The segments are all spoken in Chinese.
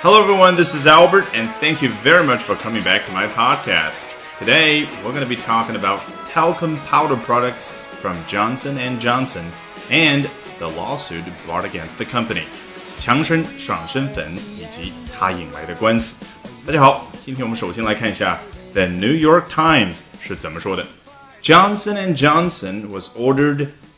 Hello, everyone. This is Albert, and thank you very much for coming back to my podcast. Today, we're going to be talking about talcum powder products from Johnson and Johnson and the lawsuit brought against the company. 强生爽身粉以及它引来的官司。大家好，今天我们首先来看一下 The New York Times 是怎么说的。Johnson and Johnson was ordered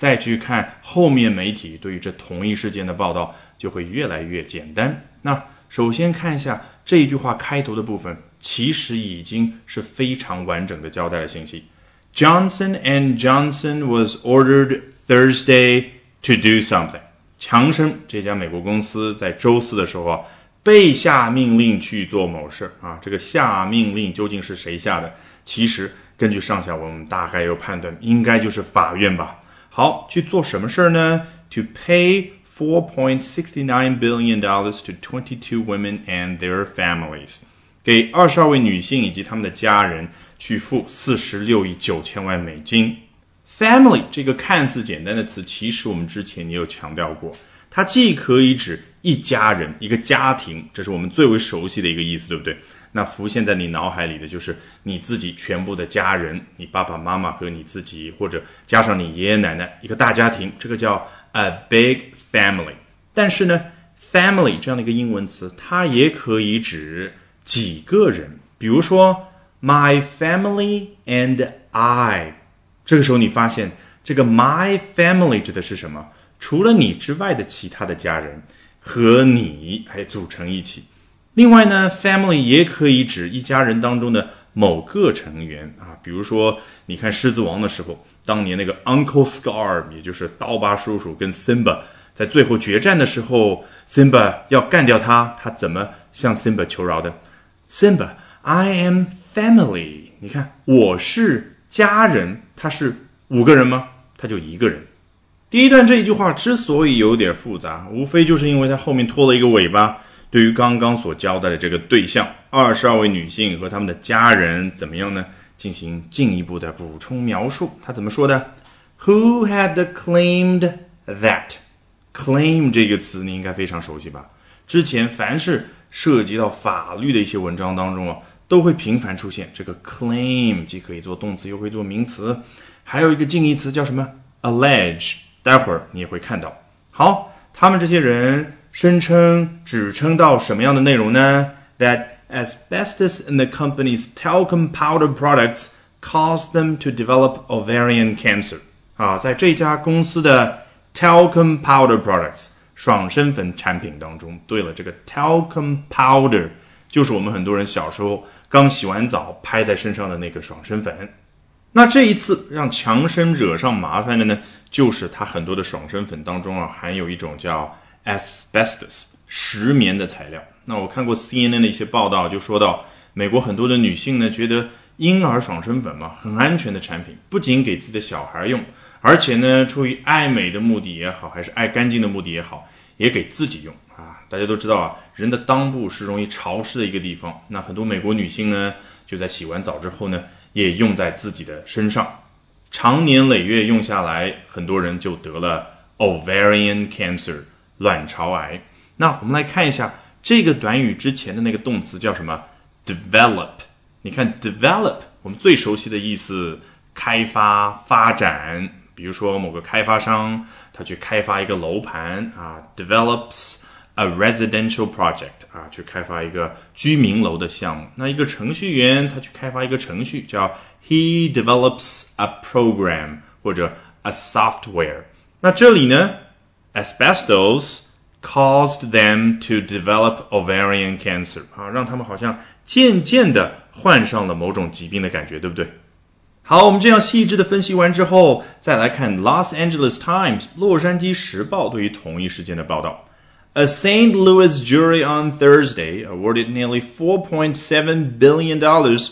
再去看后面媒体对于这同一事件的报道，就会越来越简单。那首先看一下这一句话开头的部分，其实已经是非常完整的交代了信息。Johnson and Johnson was ordered Thursday to do something。强生这家美国公司在周四的时候啊，被下命令去做某事啊。这个下命令究竟是谁下的？其实根据上下文，我们大概有判断，应该就是法院吧。好，去做什么事儿呢？To pay four point sixty nine billion dollars to twenty two women and their families，给二十二位女性以及他们的家人去付四十六亿九千万美金。Family 这个看似简单的词，其实我们之前也有强调过，它既可以指一家人、一个家庭，这是我们最为熟悉的一个意思，对不对？那浮现在你脑海里的就是你自己全部的家人，你爸爸妈妈和你自己，或者加上你爷爷奶奶，一个大家庭，这个叫 a big family。但是呢，family 这样的一个英文词，它也可以指几个人，比如说 my family and I。这个时候你发现这个 my family 指的是什么？除了你之外的其他的家人和你还组成一起。另外呢，family 也可以指一家人当中的某个成员啊，比如说，你看《狮子王》的时候，当年那个 Uncle Scar，也就是刀疤叔叔跟 Simba 在最后决战的时候，Simba 要干掉他，他怎么向 Simba 求饶的？Simba，I am family。你看，我是家人，他是五个人吗？他就一个人。第一段这一句话之所以有点复杂，无非就是因为它后面拖了一个尾巴。对于刚刚所交代的这个对象，二十二位女性和他们的家人怎么样呢？进行进一步的补充描述。他怎么说的？Who had claimed that？claim 这个词你应该非常熟悉吧？之前凡是涉及到法律的一些文章当中啊，都会频繁出现这个 claim，既可以做动词，又可以做名词。还有一个近义词叫什么？allege。待会儿你也会看到。好，他们这些人。声称指称到什么样的内容呢？That asbestos in the company's talcum powder products caused them to develop ovarian cancer。啊，在这家公司的 talcum powder products 爽身粉产品当中，对了，这个 talcum powder 就是我们很多人小时候刚洗完澡拍在身上的那个爽身粉。那这一次让强生惹上麻烦的呢，就是它很多的爽身粉当中啊，含有一种叫 asbestos 石棉的材料。那我看过 CNN 的一些报道，就说到美国很多的女性呢，觉得婴儿爽身粉嘛很安全的产品，不仅给自己的小孩用，而且呢，出于爱美的目的也好，还是爱干净的目的也好，也给自己用啊。大家都知道啊，人的裆部是容易潮湿的一个地方。那很多美国女性呢，就在洗完澡之后呢，也用在自己的身上，长年累月用下来，很多人就得了 ovarian cancer。卵巢癌。那我们来看一下这个短语之前的那个动词叫什么？develop。你看 develop，我们最熟悉的意思，开发、发展。比如说某个开发商，他去开发一个楼盘啊，develops a residential project 啊，去开发一个居民楼的项目。那一个程序员，他去开发一个程序，叫 he develops a program 或者 a software。那这里呢？Asbestos caused them to develop ovarian cancer 啊，让他们好像渐渐的患上了某种疾病的感觉，对不对？好，我们这样细致的分析完之后，再来看 Los Angeles Times 洛杉矶时报对于同一事件的报道。A St. Louis jury on Thursday awarded nearly $4.7 billion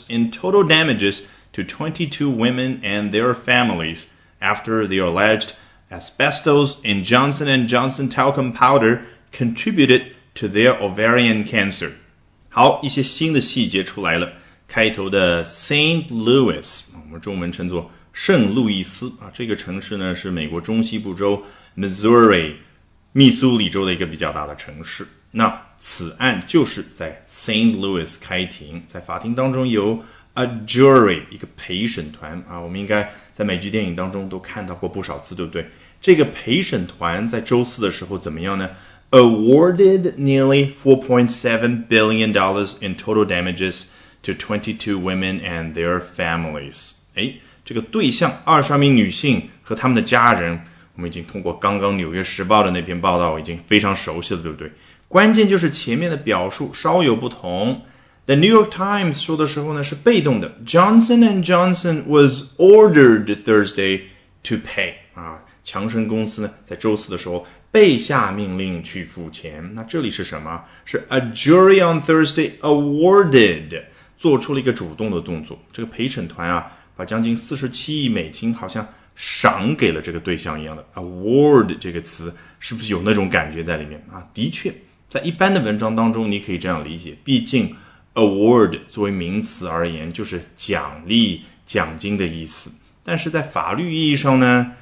in total damages to 22 women and their families after the alleged asbestos in Johnson & Johnson talcum powder contributed to their ovarian cancer. 好，一些新的细节出来了。开头的 Saint Louis，我们中文称作圣路易斯啊，这个城市呢是美国中西部州 Missouri 密苏里州的一个比较大的城市。那此案就是在 Saint Louis 开庭，在法庭当中有 a jury 一个陪审团啊，我们应该在美剧电影当中都看到过不少次，对不对？这个陪审团在周四的时候怎么样呢？Awarded nearly 4.7 billion dollars in total damages to 22 women and their families。哎，这个对象二十二名女性和他们的家人，我们已经通过刚刚《纽约时报》的那篇报道已经非常熟悉了，对不对？关键就是前面的表述稍有不同。The New York Times 说的时候呢是被动的，Johnson and Johnson was ordered Thursday to pay 啊，强生公司呢在周四的时候被下命令去付钱。那这里是什么？是 a jury on Thursday awarded 做出了一个主动的动作。这个陪审团啊，把将近四十七亿美金好像赏给了这个对象一样的。Award 这个词是不是有那种感觉在里面啊？的确，在一般的文章当中，你可以这样理解，毕竟。Award 作为名词而言，就是奖励、奖金的意思。但是在法律意义上呢，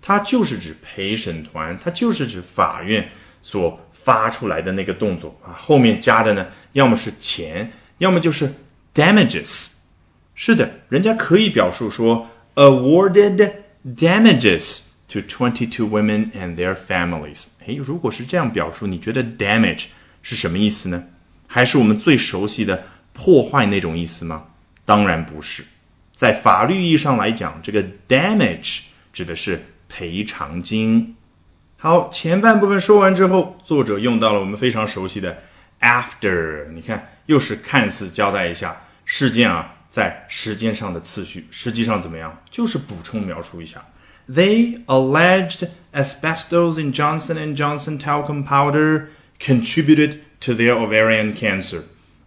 它就是指陪审团，它就是指法院所发出来的那个动作啊。后面加的呢，要么是钱，要么就是 damages。是的，人家可以表述说 awarded damages to twenty-two women and their families。诶，如果是这样表述，你觉得 damage 是什么意思呢？还是我们最熟悉的破坏那种意思吗？当然不是，在法律意义上来讲，这个 damage 指的是赔偿金。好，前半部分说完之后，作者用到了我们非常熟悉的 after，你看，又是看似交代一下事件啊，在时间上的次序，实际上怎么样？就是补充描述一下。They alleged asbestos in Johnson and Johnson talcum powder contributed. to their ovarian cancer.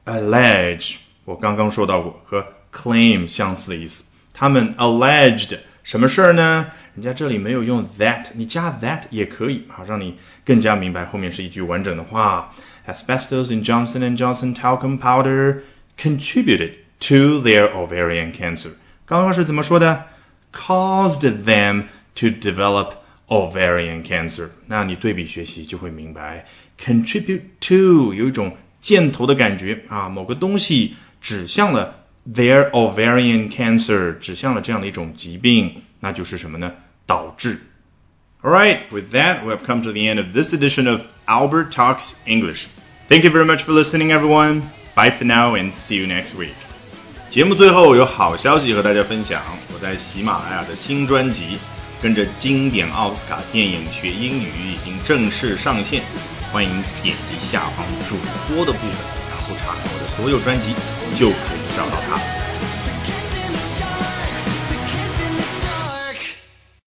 Allege 我刚刚说到过，和 claim 相似的意思。他们 alleged 什么事儿呢？人家这里没有用 that，你加 that 也可以，好让你更加明白后面是一句完整的话。Asbestos in Johnson and Johnson talcum powder contributed to their ovarian cancer。刚刚是怎么说的？Caused them to develop ovarian cancer。那你对比学习就会明白，contribute to 有一种箭头的感觉啊，某个东西指向了 their ovarian cancer，指向了这样的一种疾病，那就是什么呢？导致。All right, with that, we have come to the end of this edition of Albert Talks English. Thank you very much for listening, everyone. Bye for now and see you next week. 节目最后有好消息和大家分享，我在喜马拉雅的新专辑。跟着经典奥斯卡电影学英语已经正式上线，欢迎点击下方主播的部分，然后查看我的所有专辑，就可以找到它。